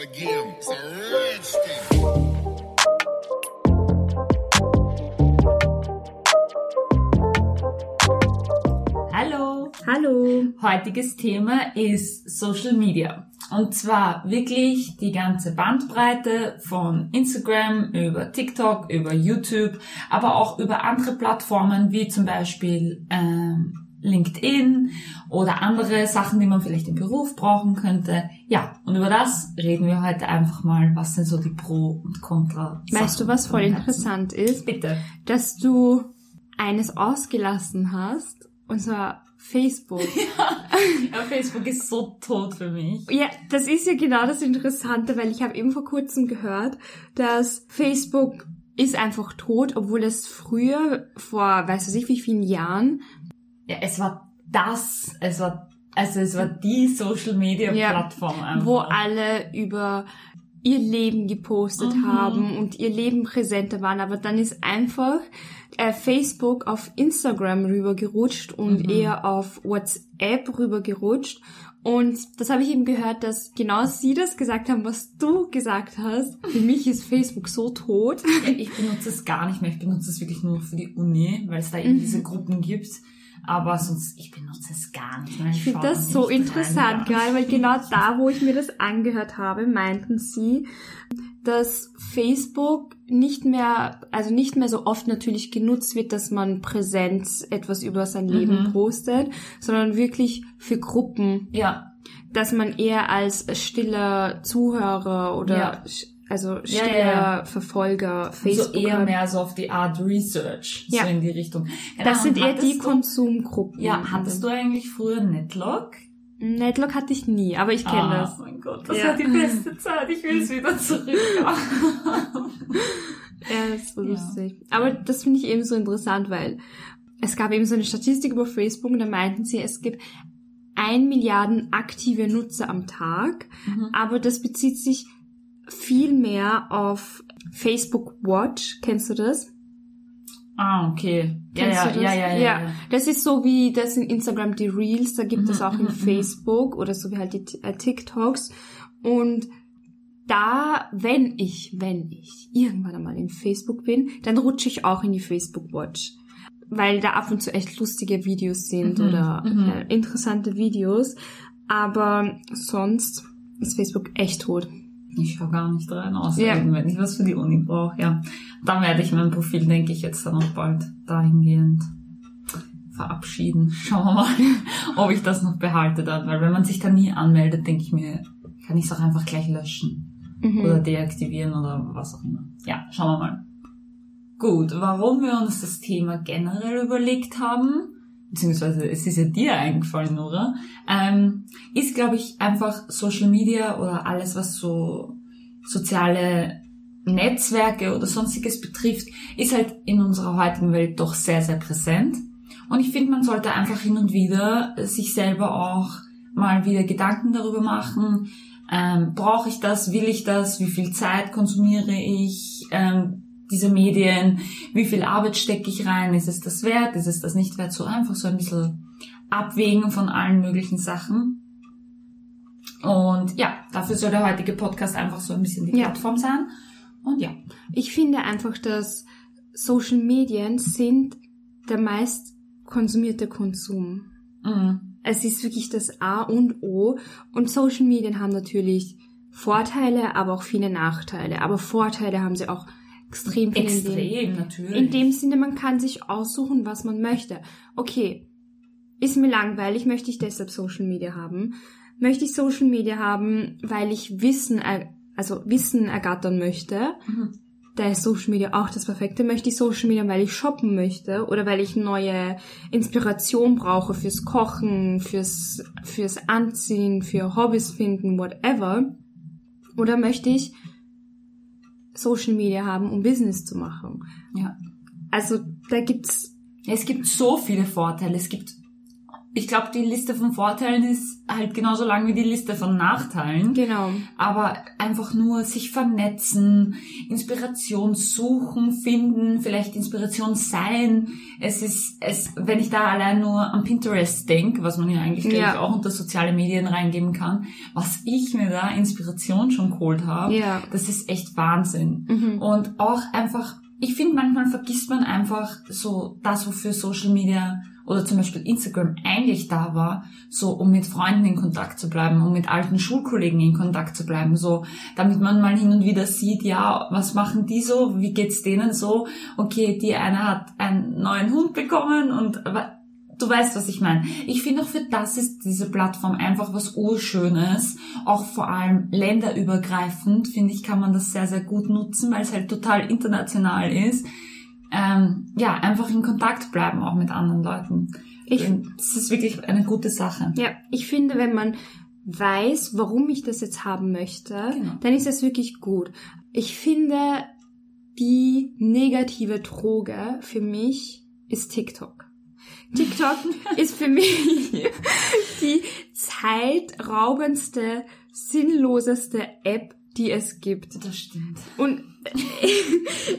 again. It's a. Hallo! Hallo. Heutiges Thema ist Social Media. Und zwar wirklich die ganze Bandbreite von Instagram über TikTok, über YouTube, aber auch über andere Plattformen wie zum Beispiel ähm, LinkedIn oder andere Sachen, die man vielleicht im Beruf brauchen könnte. Ja, und über das reden wir heute einfach mal. Was sind so die Pro- und Contra? Weißt du, was voll interessant ist? Bitte. Dass du eines ausgelassen hast, und zwar Facebook. Ja, Facebook ist so tot für mich. Ja, das ist ja genau das Interessante, weil ich habe eben vor kurzem gehört, dass Facebook ist einfach tot, obwohl es früher, vor weiß ich wie vielen Jahren, Ja, es war das, es war, also es war die Social Media Ja, Plattform einfach. wo alle über ihr Leben gepostet Mhm. haben und ihr Leben präsenter waren, aber dann ist einfach äh, Facebook auf Instagram rübergerutscht und Mhm. eher auf WhatsApp rübergerutscht. Und das habe ich eben gehört, dass genau sie das gesagt haben, was du gesagt hast. Für mich ist Facebook so tot. Ja, ich benutze es gar nicht mehr. Ich benutze es wirklich nur für die Uni, weil es da eben Mhm. diese Gruppen gibt. Aber sonst, ich benutze es gar nicht mehr. Ich finde das so interessant, gerade weil genau da, wo ich mir das angehört habe, meinten sie, dass Facebook nicht mehr, also nicht mehr so oft natürlich genutzt wird, dass man Präsenz etwas über sein Leben Mhm. postet, sondern wirklich für Gruppen, Ja, dass man eher als stiller Zuhörer oder Ja. Also stiller ja, ja. Verfolger so Facebook eher hat. mehr so auf die Art Research, Ja. so in die Richtung. Genau, Das sind eher die du- Konsumgruppen. Ja, hattest du eigentlich früher Netlog? Netlock hatte ich nie, aber ich kenne ah, das. mein Gott, das Ja. war die beste Zeit. Ich will es wieder zurück. Ja, das ist so lustig. Aber das finde ich eben so interessant, weil es gab eben so eine Statistik über Facebook und da meinten sie, es gibt ein Milliarden aktive Nutzer am Tag, Mhm. aber das bezieht sich viel mehr auf Facebook Watch. Kennst du das? ah, okay. Ja, Kennst ja, du das? ja, ja, ja, ja. Das ist so wie das in Instagram die Reels, da gibt Mhm, es auch mhm, in mhm. Facebook oder so wie halt die äh, TikToks. Und da, wenn ich, wenn ich irgendwann einmal in Facebook bin, dann rutsche ich auch in die Facebook Watch. Weil da ab und zu echt lustige Videos sind Mhm, oder mhm. äh, interessante Videos. Aber sonst ist Facebook echt tot. Ich schaue gar nicht rein, außer Ja. eben, wenn ich was für die Uni brauche. Ja, dann werde ich mein Profil, denke ich, jetzt dann auch bald dahingehend verabschieden. Schauen wir mal, ob ich das noch behalte dann. Weil wenn man sich da nie anmeldet, denke ich mir, kann ich es auch einfach gleich löschen Mhm. oder deaktivieren oder was auch immer. Ja, schauen wir mal. Gut, warum wir uns das Thema generell überlegt haben, beziehungsweise es ist ja dir eingefallen, Nora, ähm, ist, glaube ich, einfach Social Media oder alles, was so soziale Netzwerke oder sonstiges betrifft, ist halt in unserer heutigen Welt doch sehr, sehr präsent. Und ich finde, man sollte einfach hin und wieder sich selber auch mal wieder Gedanken darüber machen, ähm, brauche ich das, will ich das, wie viel Zeit konsumiere ich, ähm, diese Medien, wie viel Arbeit stecke ich rein, ist es das wert, ist es das nicht wert, so einfach so ein bisschen abwägen von allen möglichen Sachen. Und ja, dafür soll der heutige Podcast einfach so ein bisschen die Ja. Plattform sein. Und ja. Ich finde einfach, dass Social Medien sind der meist konsumierte Konsum. Mhm. Es ist wirklich das A und O. Und Social Medien haben natürlich Vorteile, aber auch viele Nachteile. Aber Vorteile haben sie auch extrem viel. in dem- Extrem, natürlich. In dem Sinne, man kann sich aussuchen, was man möchte. Okay, ist mir langweilig, möchte ich deshalb Social Media haben? Möchte ich Social Media haben, weil ich Wissen, also Wissen ergattern möchte? Mhm. Da ist Social Media auch das Perfekte. Möchte ich Social Media, weil ich shoppen möchte oder weil ich neue Inspiration brauche fürs Kochen, fürs, fürs Anziehen, für Hobbys finden, whatever? Oder möchte ich Social Media haben, um Business zu machen? Ja. Also da gibt's Es gibt so viele Vorteile. Es gibt ich glaube, die Liste von Vorteilen ist halt genauso lang wie die Liste von Nachteilen. Genau. Aber einfach nur sich vernetzen, Inspiration suchen, finden, vielleicht Inspiration sein. Es ist, es, wenn ich da allein nur an Pinterest denke, was man ja eigentlich Ja. ich, auch unter soziale Medien reingeben kann, was ich mir da Inspiration schon geholt habe, Ja. das ist echt Wahnsinn. Mhm. Und auch einfach, ich finde, manchmal vergisst man einfach so das, wofür Social Media oder zum Beispiel Instagram eigentlich da war, so um mit Freunden in Kontakt zu bleiben, um mit alten Schulkollegen in Kontakt zu bleiben, so damit man mal hin und wieder sieht, ja, was machen die so, wie geht's denen so, okay, die eine hat einen neuen Hund bekommen und du weißt, was ich meine. Ich finde auch für das ist diese Plattform einfach was Urschönes. Auch vor allem länderübergreifend, finde ich, kann man das sehr, sehr gut nutzen, weil es halt total international ist. Ähm, ja, einfach in Kontakt bleiben auch mit anderen Leuten. Ich- das ist wirklich eine gute Sache. Ja, ich finde, wenn man weiß, warum ich das jetzt haben möchte, Genau. dann ist das wirklich gut. Ich finde, die negative Droge für mich ist TikTok. TikTok ist für mich die zeitraubendste, sinnloseste App, die es gibt. Das stimmt. Und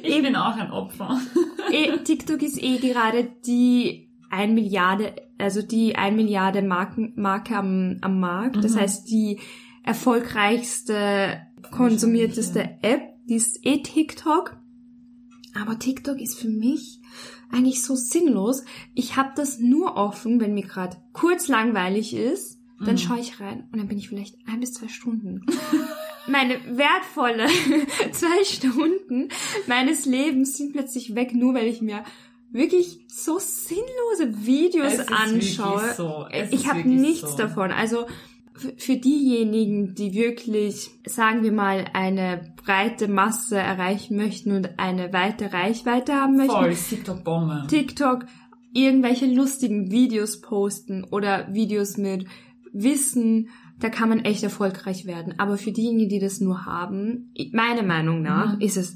Ich bin auch ein Opfer. eh, TikTok ist eh gerade die ein Milliarde, also die ein Milliarde Marken, Marke am, am Markt. Das Mhm. heißt, die erfolgreichste, konsumierteste App, die ist eh TikTok. Aber TikTok ist für mich eigentlich so sinnlos. Ich habe das nur offen, wenn mir gerade kurz langweilig ist. Dann Mhm. schaue ich rein und dann bin ich vielleicht ein bis zwei Stunden. Meine wertvolle zwei Stunden meines Lebens sind plötzlich weg, nur weil ich mir wirklich so sinnlose Videos anschaue. so. Ich habe nichts so. davon. Also für diejenigen, die wirklich, sagen wir mal, eine breite Masse erreichen möchten und eine weite Reichweite haben möchten, Voll, TikTok-Bombe. TikTok irgendwelche lustigen Videos posten oder Videos mit Wissen, da kann man echt erfolgreich werden. Aber für diejenigen, die das nur haben, meiner Meinung nach, Mhm. ist es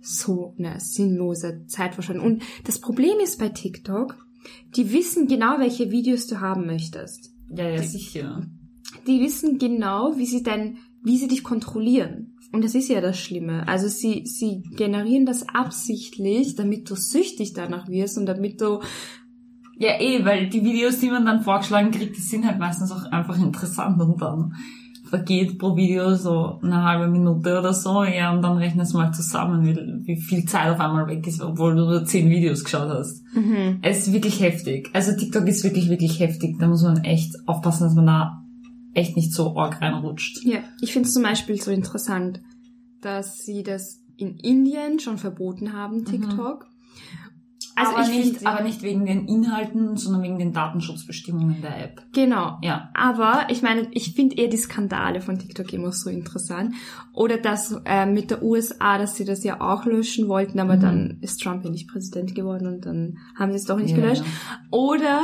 so eine sinnlose Zeitverschwendung. Und das Problem ist bei TikTok, die wissen genau, welche Videos du haben möchtest. Ja, ja, sicher. Die wissen genau, wie sie dein, wie sie dich kontrollieren. Und das ist ja das Schlimme. Also sie, sie generieren das absichtlich, damit du süchtig danach wirst und damit du Ja, eh, weil die Videos, die man dann vorgeschlagen kriegt, die sind halt meistens auch einfach interessant und dann vergeht pro Video so eine halbe Minute oder so, ja, und dann rechnest du mal zusammen, wie, wie viel Zeit auf einmal weg ist, obwohl du nur zehn Videos geschaut hast. Es ist wirklich heftig. Also TikTok ist wirklich, wirklich heftig. Da muss man echt aufpassen, dass man da echt nicht so arg reinrutscht. Ja, ich finde es zum Beispiel so interessant, dass sie das in Indien schon verboten haben, TikTok. Also aber, ich nicht, aber nicht wegen den Inhalten, sondern wegen den Datenschutzbestimmungen der App. Genau. Ja. Aber ich meine, ich finde eher die Skandale von TikTok immer so interessant. Oder das äh, mit der USA, dass sie das ja auch löschen wollten, aber Mhm. dann ist Trump ja nicht Präsident geworden und dann haben sie es doch nicht Ja, gelöscht. ja. Oder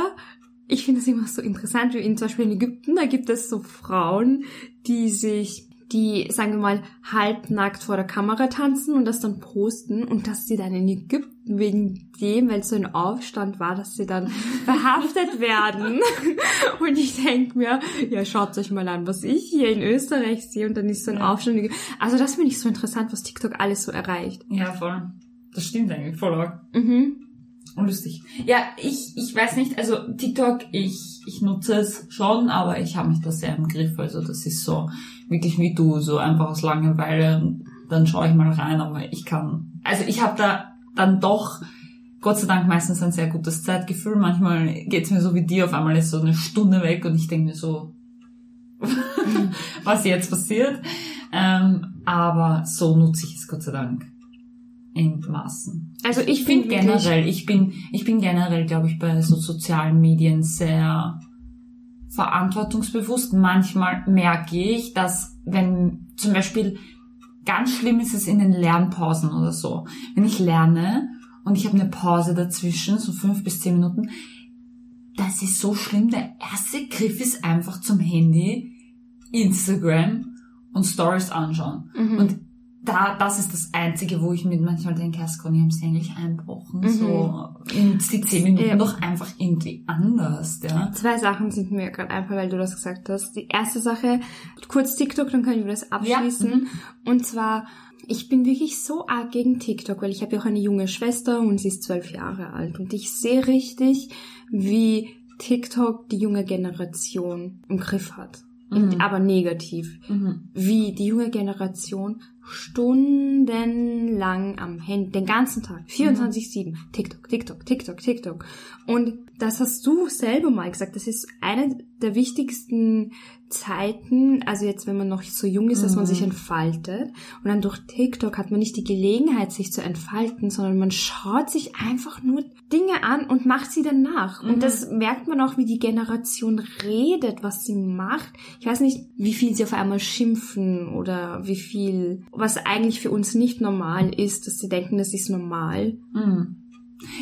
ich finde es immer so interessant, wie in zum Beispiel in Ägypten, da gibt es so Frauen, die sich, die, sagen wir mal, halbnackt vor der Kamera tanzen und das dann posten und dass sie dann in Ägypten wegen dem, weil so ein Aufstand war, dass sie dann verhaftet werden. Und ich denk mir, ja, schaut euch mal an, was ich hier in Österreich sehe und dann ist so ein Ja. Aufstand. Also das finde ich so interessant, was TikTok alles so erreicht. Ja, voll. Das stimmt eigentlich, voll arg. Mhm. Lustig. Ja, ich, ich weiß nicht, also TikTok, ich, ich nutze es schon, aber ich habe mich da sehr im Griff. Also das ist so wirklich wie du, so einfach aus Langeweile. Dann schaue ich mal rein, aber ich kann. Also ich habe da dann doch Gott sei Dank meistens ein sehr gutes Zeitgefühl. Manchmal geht's mir so wie dir, auf einmal ist so eine Stunde weg und ich denke mir so, was jetzt passiert. Ähm, aber so nutze ich es Gott sei Dank in Maßen. Also ich, Ich bin generell, ich bin, ich bin generell, glaube ich, bei so sozialen Medien sehr verantwortungsbewusst. Manchmal merke ich, dass wenn zum Beispiel ganz schlimm ist es in den Lernpausen oder so. Wenn ich lerne und ich habe eine Pause dazwischen, so fünf bis zehn Minuten, das ist so schlimm. Der erste Griff ist einfach zum Handy, Instagram und Stories anschauen. Mhm. Und da, das ist das Einzige, wo ich mir manchmal denke, Herr Scotty, haben sie eigentlich einbrochen? So, nutzt die zehn Minuten Ja. doch einfach irgendwie anders, ja. Zwei Sachen sind mir gerade einfach, weil du das gesagt hast. Die erste Sache, kurz TikTok, dann können wir das abschließen. Und zwar, ich bin wirklich so arg gegen TikTok, weil ich habe ja auch eine junge Schwester und sie ist zwölf Jahre alt. Und ich sehe richtig, wie TikTok die junge Generation im Griff hat. Mhm. Aber negativ. Mhm. Wie die junge Generation stundenlang am Handy, den ganzen Tag, 24-7, TikTok, TikTok, TikTok, TikTok. Und das hast du selber mal gesagt, das ist eine der wichtigsten Zeiten, also jetzt, wenn man noch so jung ist, dass man Mhm. sich entfaltet. Und dann durch TikTok hat man nicht die Gelegenheit, sich zu entfalten, sondern man schaut sich einfach nur Dinge an und macht sie dann nach. Mhm. Und das merkt man auch, wie die Generation redet, was sie macht. Ich weiß nicht, wie viel sie auf einmal schimpfen oder wie viel, was eigentlich für uns nicht normal ist, dass sie denken, das ist normal. Mhm.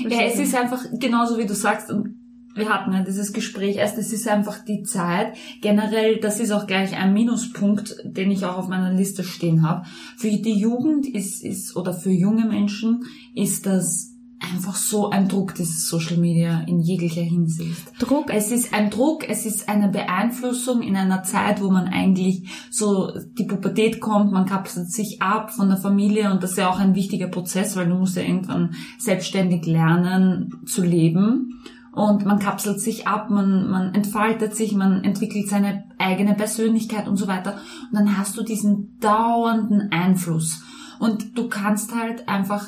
Ja, es ist einfach genauso wie du sagst, und wir hatten ja dieses Gespräch erst, es ist einfach die Zeit. Generell, das ist auch gleich ein Minuspunkt, den ich auch auf meiner Liste stehen habe. Für die Jugend ist, ist oder für junge Menschen ist das einfach so ein Druck, dieses Social Media in jeglicher Hinsicht. Druck, Es ist ein Druck, es ist eine Beeinflussung in einer Zeit, wo man eigentlich so die Pubertät kommt, man kapselt sich ab von der Familie und das ist ja auch ein wichtiger Prozess, weil du musst ja irgendwann selbstständig lernen zu leben. Und man kapselt sich ab, man, man entfaltet sich, man entwickelt seine eigene Persönlichkeit und so weiter. Und dann hast du diesen dauernden Einfluss. Und du kannst halt einfach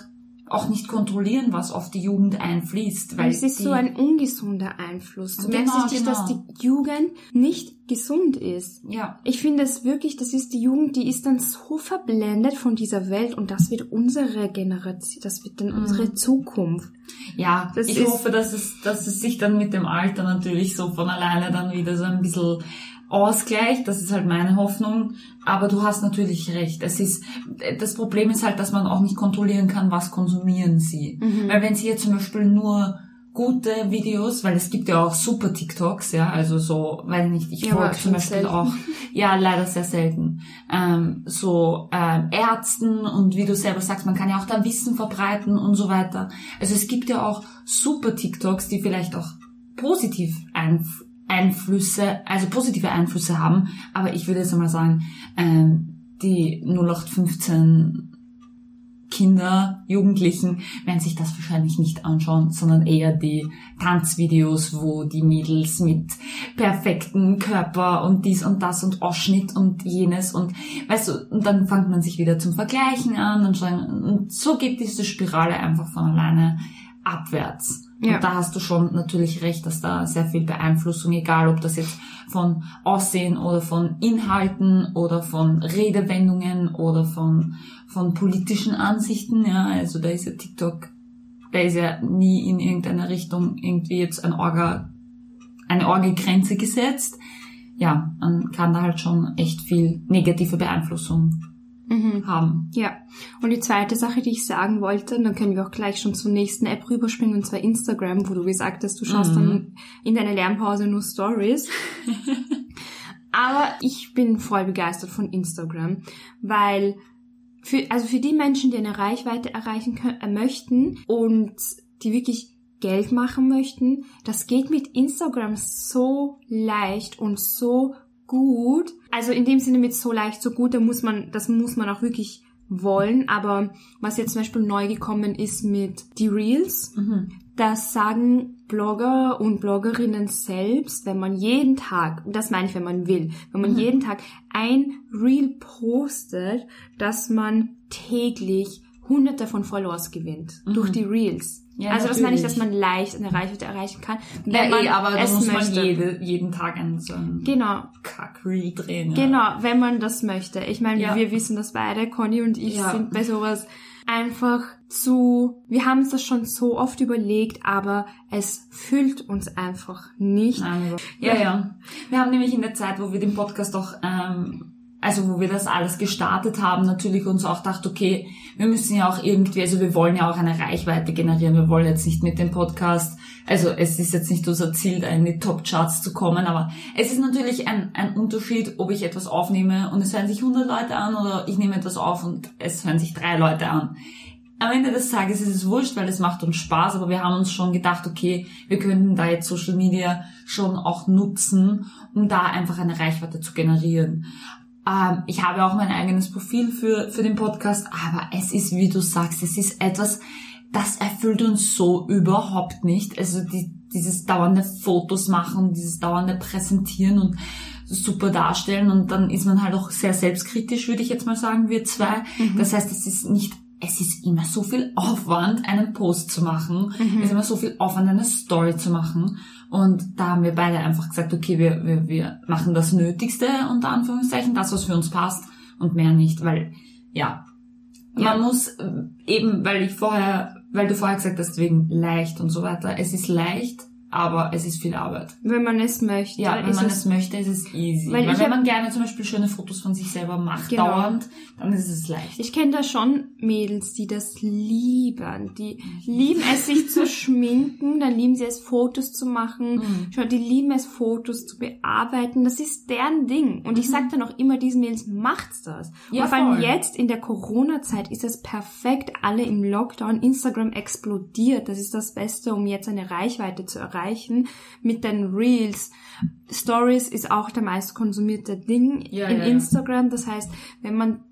auch nicht kontrollieren, was auf die Jugend einfließt. Weil es ist so ein ungesunder Einfluss. Du Genau, merkst richtig, dass genau. die Jugend nicht gesund ist. ja, Ich finde es wirklich, das ist die Jugend, die ist dann so verblendet von dieser Welt und das wird unsere Generation, das wird dann unsere Zukunft. Ja, Das ich ist- hoffe, dass es, dass es sich dann mit dem Alter natürlich so von alleine dann wieder so ein bisschen ausgleicht. Das ist halt meine Hoffnung. Aber du hast natürlich recht. Es ist, das Problem ist halt, dass man auch nicht kontrollieren kann, was konsumieren sie. Weil wenn sie jetzt zum Beispiel nur gute Videos, weil es gibt ja auch super TikToks, ja, also so, weil nicht, ich Ja, folge zum Beispiel selten. auch, ja, leider sehr selten, ähm, so ähm, Ärzten und wie du selber sagst, man kann ja auch da Wissen verbreiten und so weiter. Also es gibt ja auch super TikToks, die vielleicht auch positiv einf Einflüsse, also positive Einflüsse haben, aber ich würde jetzt einmal sagen, ähm, die 0815 Kinder, Jugendlichen werden sich das wahrscheinlich nicht anschauen, sondern eher die Tanzvideos, wo die Mädels mit perfekten Körper und dies und das und Ausschnitt und jenes und weißt du, und dann fängt man sich wieder zum Vergleichen an und, und so geht diese Spirale einfach von alleine abwärts. Ja. Und da hast du schon natürlich recht, dass da sehr viel Beeinflussung, egal ob das jetzt von Aussehen oder von Inhalten oder von Redewendungen oder von, von politischen Ansichten, ja, also da ist ja TikTok, da ist ja nie in irgendeiner Richtung irgendwie jetzt ein Orga, eine Orgelgrenze gesetzt. Ja, man kann da halt schon echt viel negative Beeinflussung Mhm. haben. Ja. Und die zweite Sache, die ich sagen wollte, und dann können wir auch gleich schon zur nächsten App rüberspringen, und zwar Instagram, wo du gesagt hast, du schaust Mhm. dann in deiner Lernpause nur Stories. Aber ich bin voll begeistert von Instagram, weil für, also für die Menschen, die eine Reichweite erreichen können, äh, möchten und die wirklich Geld machen möchten, das geht mit Instagram so leicht und so gut. Also in dem Sinne mit so leicht, so gut, da muss man, das muss man auch wirklich wollen. Aber was jetzt zum Beispiel neu gekommen ist mit die Reels, Mhm. das sagen Blogger und Bloggerinnen selbst, wenn man jeden Tag, das meine ich, wenn man will, wenn man Mhm. jeden Tag ein Reel postet, dass man täglich hunderte von Followers gewinnt Mhm. durch die Reels. Ja, also das meine ich, dass man leicht eine Reichweite erreichen kann, wenn Ja, man eh, aber es muss man möchte. jede, jeden Tag einen so einen Genau, Kack-Reel drehen. Ja. Genau, wenn man das möchte. Ich meine, Ja. wir wissen das beide, Conny und ich sind bei sowas einfach zu, wir haben uns das schon so oft überlegt, aber es füllt uns einfach nicht. Nein, ja, ja. Wir haben nämlich in der Zeit, wo wir den Podcast auch ähm, also wo wir das alles gestartet haben, natürlich uns auch gedacht, okay, wir müssen ja auch irgendwie, also wir wollen ja auch eine Reichweite generieren. Wir wollen jetzt nicht mit dem Podcast, also es ist jetzt nicht unser Ziel, da in die Top-Charts zu kommen, aber es ist natürlich ein, ein Unterschied, ob ich etwas aufnehme und es hören sich 100 Leute an oder ich nehme etwas auf und es hören sich drei Leute an am Ende des Tages ist es wurscht, weil es macht uns Spaß, aber wir haben uns schon gedacht, okay, wir könnten da jetzt Social Media schon auch nutzen, um da einfach eine Reichweite zu generieren. Ähm, ich habe auch mein eigenes Profil für, für den Podcast, aber es ist, wie du sagst, es ist etwas, das erfüllt uns so überhaupt nicht. Also die, dieses dauernde Fotos machen, dieses dauernde Präsentieren und super darstellen und dann ist man halt auch sehr selbstkritisch, würde ich jetzt mal sagen, wir zwei. Mhm. Das heißt, es ist nicht es ist immer so viel Aufwand, einen Post zu machen. Mhm. Es ist immer so viel Aufwand, eine Story zu machen. Und da haben wir beide einfach gesagt, okay, wir, wir, wir machen das Nötigste, unter Anführungszeichen, das, was für uns passt und mehr nicht, weil, ja, ja. man muss äh, eben, weil ich vorher, weil du vorher gesagt hast, wegen leicht und so weiter, es ist leicht, aber es ist viel Arbeit. Wenn man es möchte. Ja, wenn man es, es, möchte, ist es easy. Weil, weil wenn man gerne zum Beispiel schöne Fotos von sich selber macht, genau. dauernd, dann ist es leicht. Ich kenne da schon Mädels, die das lieben. Die lieben es, sich zu schminken, dann lieben sie es, Fotos zu machen. Mhm. Die lieben es, Fotos zu bearbeiten. Das ist deren Ding. Und ich mhm. sage dann auch immer diesen Mädels, macht's das. Ja, und vor allem jetzt in der Corona-Zeit ist das perfekt. Alle im Lockdown. Instagram explodiert. Das ist das Beste, um jetzt eine Reichweite zu erreichen erreichen mit den Reels. Stories ist auch der meist konsumierte Ding ja, in ja, Instagram. Das heißt, wenn man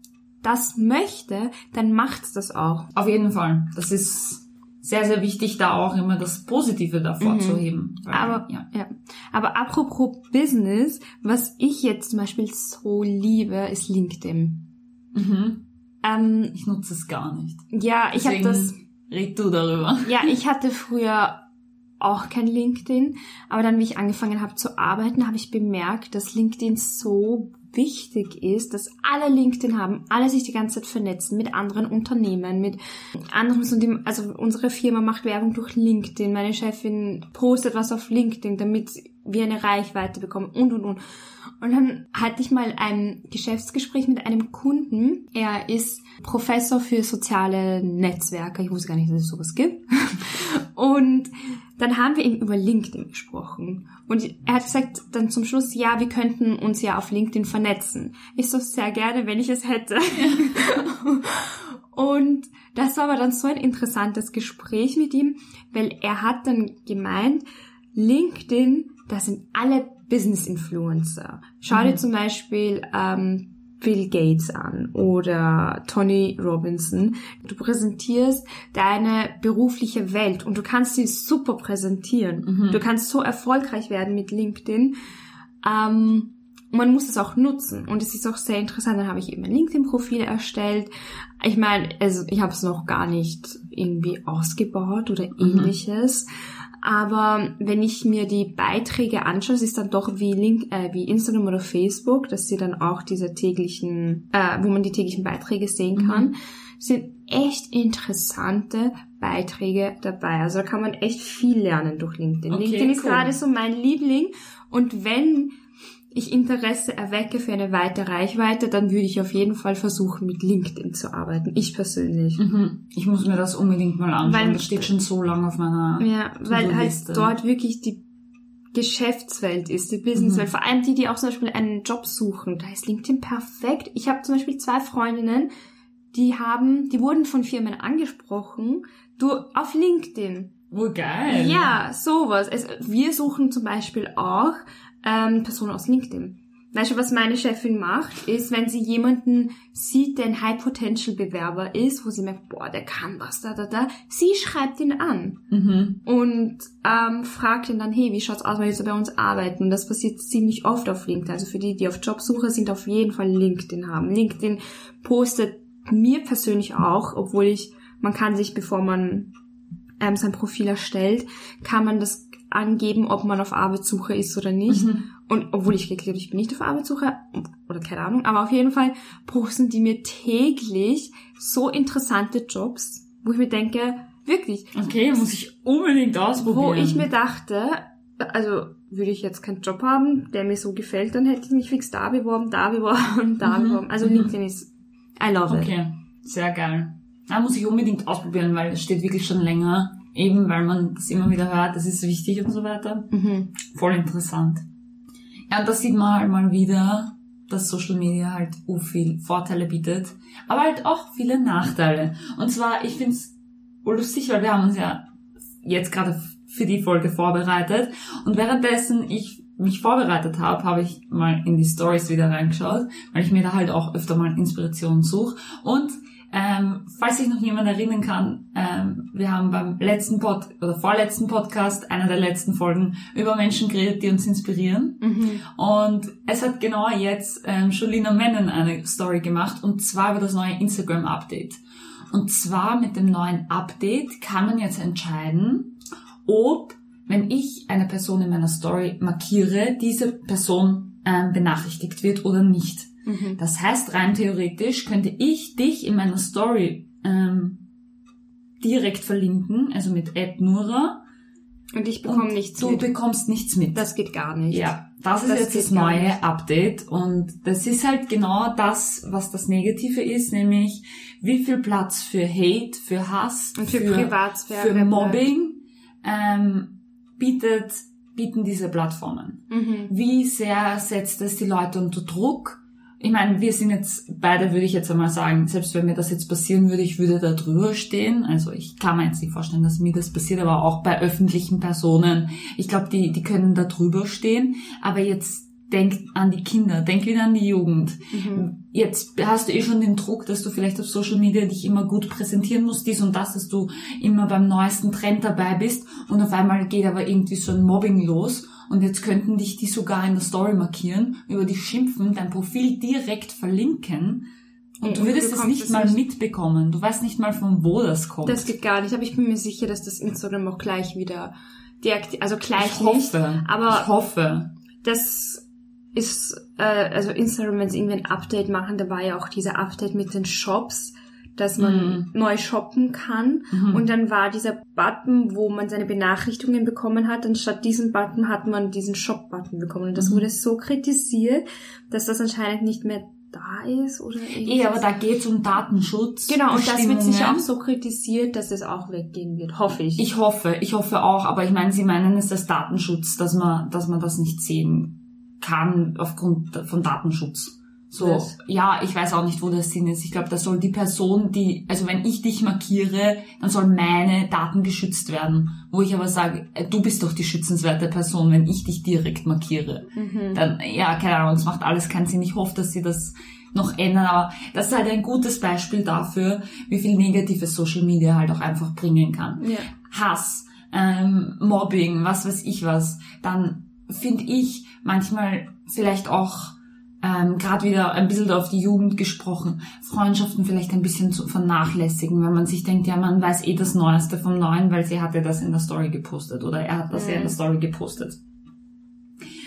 das möchte, dann macht's das auch. Auf jeden Fall. Das ist sehr, sehr wichtig, da auch immer das Positive davor mhm. zu heben. Weil, aber, ja. ja. Aber apropos Business, was ich jetzt zum Beispiel so liebe, ist LinkedIn. Mhm. Ähm, ich nutze es gar nicht. Ja, ich habe das. Red du darüber. Ja, ich hatte früher auch kein LinkedIn. Aber dann, wie ich angefangen habe zu arbeiten, habe ich bemerkt, dass LinkedIn so wichtig ist, dass alle LinkedIn haben, alle sich die ganze Zeit vernetzen mit anderen Unternehmen, mit anderen, also unsere Firma macht Werbung durch LinkedIn, meine Chefin postet was auf LinkedIn, damit wir eine Reichweite bekommen und und und. Und dann hatte ich mal ein Geschäftsgespräch mit einem Kunden. Er ist Professor für soziale Netzwerke. Ich wusste gar nicht, dass es sowas gibt. Und dann haben wir ihn über LinkedIn gesprochen. Und er hat gesagt dann zum Schluss, ja, wir könnten uns ja auf LinkedIn vernetzen. Ich so sehr gerne, wenn ich es hätte. Und das war aber dann so ein interessantes Gespräch mit ihm, weil er hat dann gemeint, LinkedIn, das sind alle Business-Influencer. Schau dir mhm. zum Beispiel ähm, Bill Gates an oder Tony Robinson. Du präsentierst deine berufliche Welt und du kannst sie super präsentieren. Mhm. Du kannst so erfolgreich werden mit LinkedIn. Ähm, man muss es auch nutzen und es ist auch sehr interessant. Dann habe ich eben ein LinkedIn-Profil erstellt. Ich meine, also ich habe es noch gar nicht irgendwie ausgebaut oder mhm. ähnliches. Mhm. Aber wenn ich mir die Beiträge anschaue, es ist dann doch wie Link, äh, wie Instagram oder Facebook, dass sie dann auch diese täglichen, äh, wo man die täglichen Beiträge sehen mhm. kann, mhm. sind echt interessante Beiträge dabei. Also da kann man echt viel lernen durch LinkedIn. Okay, LinkedIn ist gerade so mein Liebling. Und wenn ich Interesse erwecke für eine weitere Reichweite, dann würde ich auf jeden Fall versuchen, mit LinkedIn zu arbeiten. Ich persönlich. Mhm. Ich muss mir das unbedingt mal anschauen. Weil, das steht schon so lange auf meiner Ja, weil halt dort wirklich die Geschäftswelt ist, die Businesswelt. Mhm. Vor allem die, die auch zum Beispiel einen Job suchen. Da ist LinkedIn perfekt. Ich habe zum Beispiel zwei Freundinnen, die haben, die wurden von Firmen angesprochen, du auf LinkedIn. Oh, geil. Ja, sowas. Es, wir suchen zum Beispiel auch ähm, Person aus LinkedIn. Weißt du, was meine Chefin macht, ist, wenn sie jemanden sieht, der ein High-Potential-Bewerber ist, wo sie merkt, boah, der kann was, da, da, da, sie schreibt ihn an mhm. und ähm, fragt ihn dann, hey, wie schaut's aus, wenn Sie bei uns arbeiten? Und das passiert ziemlich oft auf LinkedIn. Also für die, die auf Jobsuche sind, auf jeden Fall LinkedIn haben. LinkedIn postet mir persönlich auch, obwohl ich, man kann sich, bevor man ähm, sein Profil erstellt, kann man das angeben, ob man auf Arbeitssuche ist oder nicht. Mhm. Und obwohl ich geklärt ich bin nicht auf Arbeitssuche oder keine Ahnung, aber auf jeden Fall posten die mir täglich so interessante Jobs, wo ich mir denke, wirklich. Okay, muss ich unbedingt ausprobieren. Wo ich mir dachte, also würde ich jetzt keinen Job haben, der mir so gefällt, dann hätte ich mich fix da beworben, da beworben, da Mhm. beworben. Also LinkedIn ist, I love it. Okay, sehr geil. Da muss ich unbedingt ausprobieren, weil es steht wirklich schon länger. Eben, weil man das immer wieder hört, das ist wichtig und so weiter. Mhm. Voll interessant. Ja, und das sieht man halt mal wieder, dass Social Media halt u viel Vorteile bietet, aber halt auch viele Nachteile. Und zwar, ich find's lustig, weil wir haben uns ja jetzt gerade für die Folge vorbereitet und währenddessen ich mich vorbereitet habe, habe ich mal in die Stories wieder reingeschaut, weil ich mir da halt auch öfter mal Inspiration suche. Und ähm, falls sich noch jemand erinnern kann, ähm, wir haben beim letzten Pod oder vorletzten Podcast, einer der letzten Folgen, über Menschen geredet, die uns inspirieren. Mhm. Und es hat genau jetzt ähm, Jolina Mennen eine Story gemacht und zwar über das neue Instagram-Update. Und zwar mit dem neuen Update kann man jetzt entscheiden, ob, wenn ich eine Person in meiner Story markiere, diese Person ähm, benachrichtigt wird oder nicht. Mhm. Das heißt, rein theoretisch könnte ich dich in meiner Story ähm, direkt verlinken, also mit Nura. Und ich bekomme und nichts Du mit. bekommst nichts mit. Das geht gar nicht. Ja, das ist Das jetzt das neue nicht. Update und das ist halt genau das, was das Negative ist, nämlich wie viel Platz für Hate, für Hass, Und für Privatsphäre für. Mobbing ähm, bietet, bieten diese Plattformen. Mhm. Wie sehr setzt es die Leute unter Druck? Ich meine, wir sind jetzt beide, würde ich jetzt einmal sagen, selbst wenn mir das jetzt passieren würde, ich würde da drüber stehen. Also ich kann mir jetzt nicht vorstellen, dass mir das passiert, aber auch bei öffentlichen Personen. Ich glaube, die, die können da drüber stehen. Aber jetzt denk an die Kinder, denk wieder an die Jugend. Mhm. Jetzt hast du eh schon den Druck, dass du vielleicht auf Social Media dich immer gut präsentieren musst, dies und das, dass du immer beim neuesten Trend dabei bist und auf einmal geht aber irgendwie so ein Mobbing los und jetzt könnten dich die sogar in der Story markieren, über dich schimpfen, dein Profil direkt verlinken und Und du würdest es nicht mal nicht. mitbekommen. Du weißt nicht mal von wo das kommt. Das geht gar nicht, aber ich bin mir sicher, dass das Instagram auch gleich wieder deaktiviert, also gleich ich nicht. hoffe, aber- ich hoffe. Das ist, äh, also Instagram, wenn sie irgendwie ein Update machen, da war ja auch dieser Update mit den Shops, dass man neu shoppen kann. Mhm. Und dann war dieser Button, wo man seine Benachrichtigungen bekommen hat, und statt diesem Button hat man diesen Shop-Button bekommen. Und das Mhm. wurde so kritisiert, dass das anscheinend nicht mehr da ist oder Eh, aber da geht's um Datenschutz. Genau, und das wird sicher Bestimmungen. auch so kritisiert, dass es auch weggehen wird, hoffe ich. Ich hoffe, ich hoffe auch, aber ich meine, Sie meinen es als Datenschutz, dass man, dass man das nicht sehen kann aufgrund von Datenschutz. So, Was? ja, ich weiß auch nicht, wo der Sinn ist. Ich glaube, da soll die Person, die, also wenn ich dich markiere, dann sollen meine Daten geschützt werden. Wo ich aber sage, äh, du bist doch die schützenswerte Person, wenn ich dich direkt markiere. Mhm. Dann, ja, keine Ahnung, es macht alles keinen Sinn. Ich hoffe, dass sie das noch ändern, aber das ist halt ein gutes Beispiel dafür, wie viel negatives Social Media halt auch einfach bringen kann. Ja. Hass, ähm, Mobbing, was weiß ich was, dann finde ich manchmal vielleicht auch ähm, gerade wieder ein bisschen auf die Jugend gesprochen, Freundschaften vielleicht ein bisschen zu vernachlässigen, weil man sich denkt, ja, man weiß eh das Neueste vom Neuen, weil sie hatte das in der Story gepostet oder er hat das ja in der Story gepostet.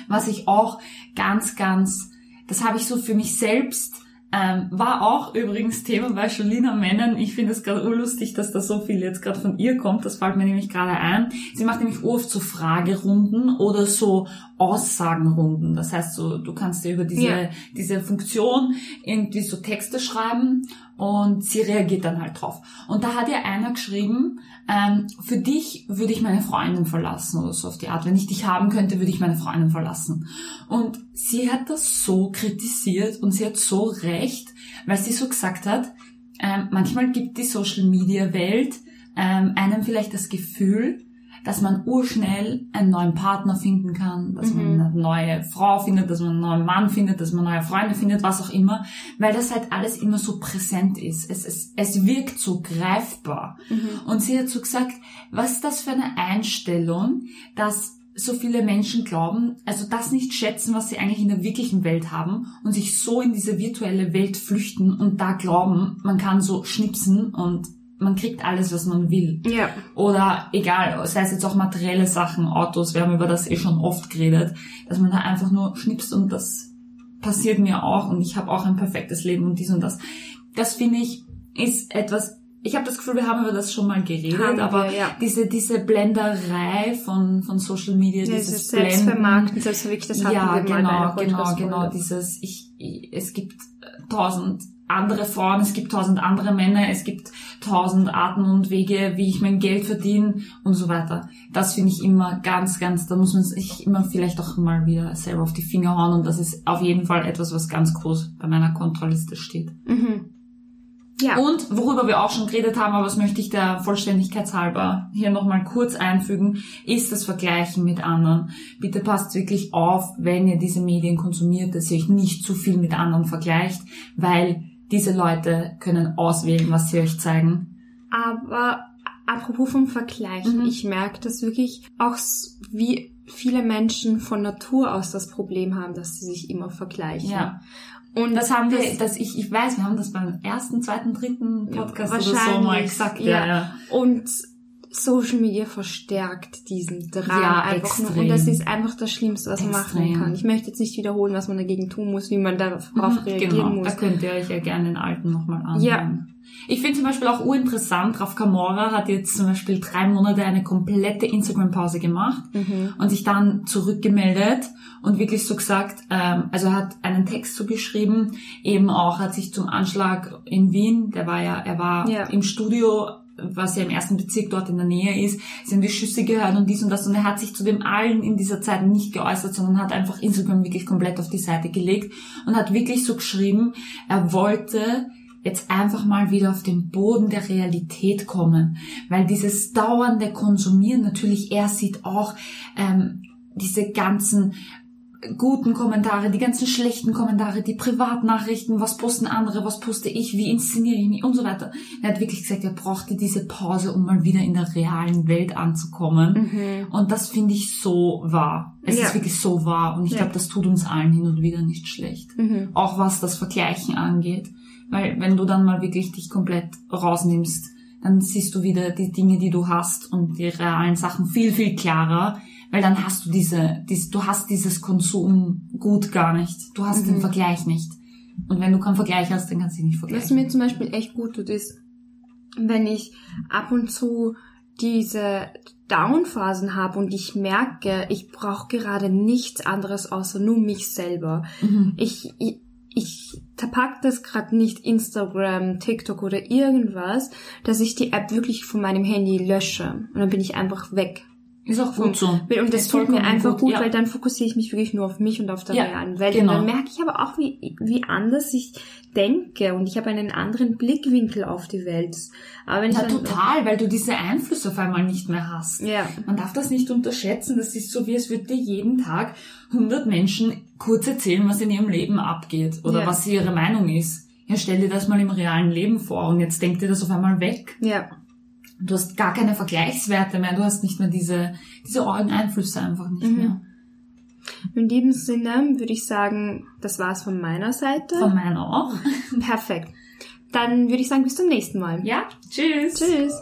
Was ich auch ganz, ganz, das habe ich so für mich selbst ähm, war auch übrigens Thema bei Jolina Mennen. Ich finde es gerade urlustig, dass da so viel jetzt gerade von ihr kommt. Das fällt mir nämlich gerade ein. Sie macht nämlich oft so Fragerunden oder so Aussagenrunden. Das heißt, so, du kannst dir über diese, Ja. diese Funktion irgendwie so Texte schreiben und sie reagiert dann halt drauf. Und da hat ja einer geschrieben, ähm, für dich würde ich meine Freundin verlassen oder so auf die Art. Wenn ich dich haben könnte, würde ich meine Freundin verlassen. Und sie hat das so kritisiert und sie hat so recht, weil sie so gesagt hat, ähm, manchmal gibt die Social Media Welt ähm, einem vielleicht das Gefühl, dass man urschnell einen neuen Partner finden kann, dass man eine neue Frau findet, dass man einen neuen Mann findet, dass man neue Freunde findet, was auch immer, weil das halt alles immer so präsent ist. Es, es, es wirkt so greifbar. Und sie hat so gesagt, was ist das für eine Einstellung, dass so viele Menschen glauben, also das nicht schätzen, was sie eigentlich in der wirklichen Welt haben und sich so in diese virtuelle Welt flüchten und da glauben, man kann so schnipsen und man kriegt alles, was man will. Ja. Oder egal, sei es jetzt auch materielle Sachen, Autos, wir haben über das eh schon oft geredet, dass man da einfach nur schnipst und das passiert mir auch und ich habe auch ein perfektes Leben und dies und das. Das finde ich ist etwas ich habe das Gefühl, wir haben über das schon mal geredet, Haben wir, aber ja. diese, diese Blenderei von, von Social Media, Dieses dieses Selbstvermarkten, Selbstverwirklichung, das hatten ja, wir mal genau, einer genau, genau. Dieses, ich, ich, es gibt tausend andere Frauen, es gibt tausend andere Männer, es gibt tausend Arten und Wege, wie ich mein Geld verdiene und so weiter. Das finde ich immer ganz, ganz, da muss man sich immer vielleicht auch mal wieder selber auf die Finger hauen und das ist auf jeden Fall etwas, was ganz groß bei meiner Kontraliste steht. Mhm. Ja. Und worüber wir auch schon geredet haben, aber das möchte ich der Vollständigkeitshalber hier nochmal kurz einfügen, ist das Vergleichen mit anderen. Bitte passt wirklich auf, wenn ihr diese Medien konsumiert, dass ihr euch nicht zu viel mit anderen vergleicht, weil diese Leute können auswählen, was sie euch zeigen. Aber apropos vom Vergleichen, Mhm. ich merke das wirklich auch, wie viele Menschen von Natur aus das Problem haben, dass sie sich immer vergleichen. Ja. Und Das haben wir, dass ich, ich weiß, wir haben das beim ersten, zweiten, dritten Podcast oder so wahrscheinlich, mal gesagt. ja. Ja, ja. Und Social Media verstärkt diesen Drang Ja, einfach nur. extrem. Und das ist einfach das Schlimmste, was man machen kann. Ich möchte jetzt nicht wiederholen, was man dagegen tun muss, wie man darauf reagieren Genau, muss. da könnt ihr euch ja gerne den alten nochmal anhören. Ja. Ich finde zum Beispiel auch urinteressant, Raf Kamora hat jetzt zum Beispiel drei Monate eine komplette Instagram-Pause gemacht Mhm. und sich dann zurückgemeldet und wirklich so gesagt, ähm, also hat einen Text so geschrieben, eben auch hat sich zum Anschlag in Wien, der war ja, er war Ja. im Studio, was ja im ersten Bezirk dort in der Nähe ist, haben die Schüsse gehört und dies und das. Und er hat sich zu dem allen in dieser Zeit nicht geäußert, sondern hat einfach Instagram wirklich komplett auf die Seite gelegt und hat wirklich so geschrieben, er wollte jetzt einfach mal wieder auf den Boden der Realität kommen, weil dieses dauernde Konsumieren natürlich, er sieht auch ähm, diese ganzen guten Kommentare, die ganzen schlechten Kommentare, die Privatnachrichten, was posten andere, was poste ich, wie inszeniere ich mich und so weiter. Er hat wirklich gesagt, er brauchte diese Pause, um mal wieder in der realen Welt anzukommen. Mhm. Und das finde ich so wahr. Es Ja. ist wirklich so wahr. Und ich Ja. glaube, das tut uns allen hin und wieder nicht schlecht Mhm. auch was das Vergleichen angeht. Weil wenn du dann mal wirklich dich komplett rausnimmst, dann siehst du wieder die Dinge, die du hast und die realen Sachen viel, viel klarer, weil dann hast du diese, dies, du hast dieses Konsumgut gar nicht. Du hast den Vergleich nicht. Und wenn du keinen Vergleich hast, dann kannst du dich nicht Was vergleichen. mir zum Beispiel echt gut tut, ist, wenn ich ab und zu diese Downphasen habe und ich merke, ich brauche gerade nichts anderes außer nur mich selber. Mhm. Ich, ich, ich pack das gerade nicht Instagram, TikTok oder irgendwas, dass ich die App wirklich von meinem Handy lösche. Und dann bin ich einfach weg. Ist auch gut so. Und das Ist tut mir einfach gut, ja. weil dann fokussiere ich mich wirklich nur auf mich und auf der Ja, realen Welt. genau. Und dann merke ich aber auch, wie, wie anders ich denke und ich habe einen anderen Blickwinkel auf die Welt. Aber wenn ich Ja, dann, total, weil du diese Einflüsse auf einmal nicht mehr hast. Ja. Man darf das nicht unterschätzen. Das ist so, wie es würde dir jeden Tag 100 Menschen kurz erzählen, was in ihrem Leben abgeht oder Ja. was ihre Meinung ist. Ja, stell dir das mal im realen Leben vor und jetzt denk dir das auf einmal weg. Ja. Du hast gar keine Vergleichswerte mehr. Du hast nicht mehr diese, diese Einflüsse einfach nicht Mhm. mehr. In diesem Sinne würde ich sagen, das war's von meiner Seite. Von meiner auch. Perfekt. Dann würde ich sagen, bis zum nächsten Mal. Ja, tschüss. Tschüss.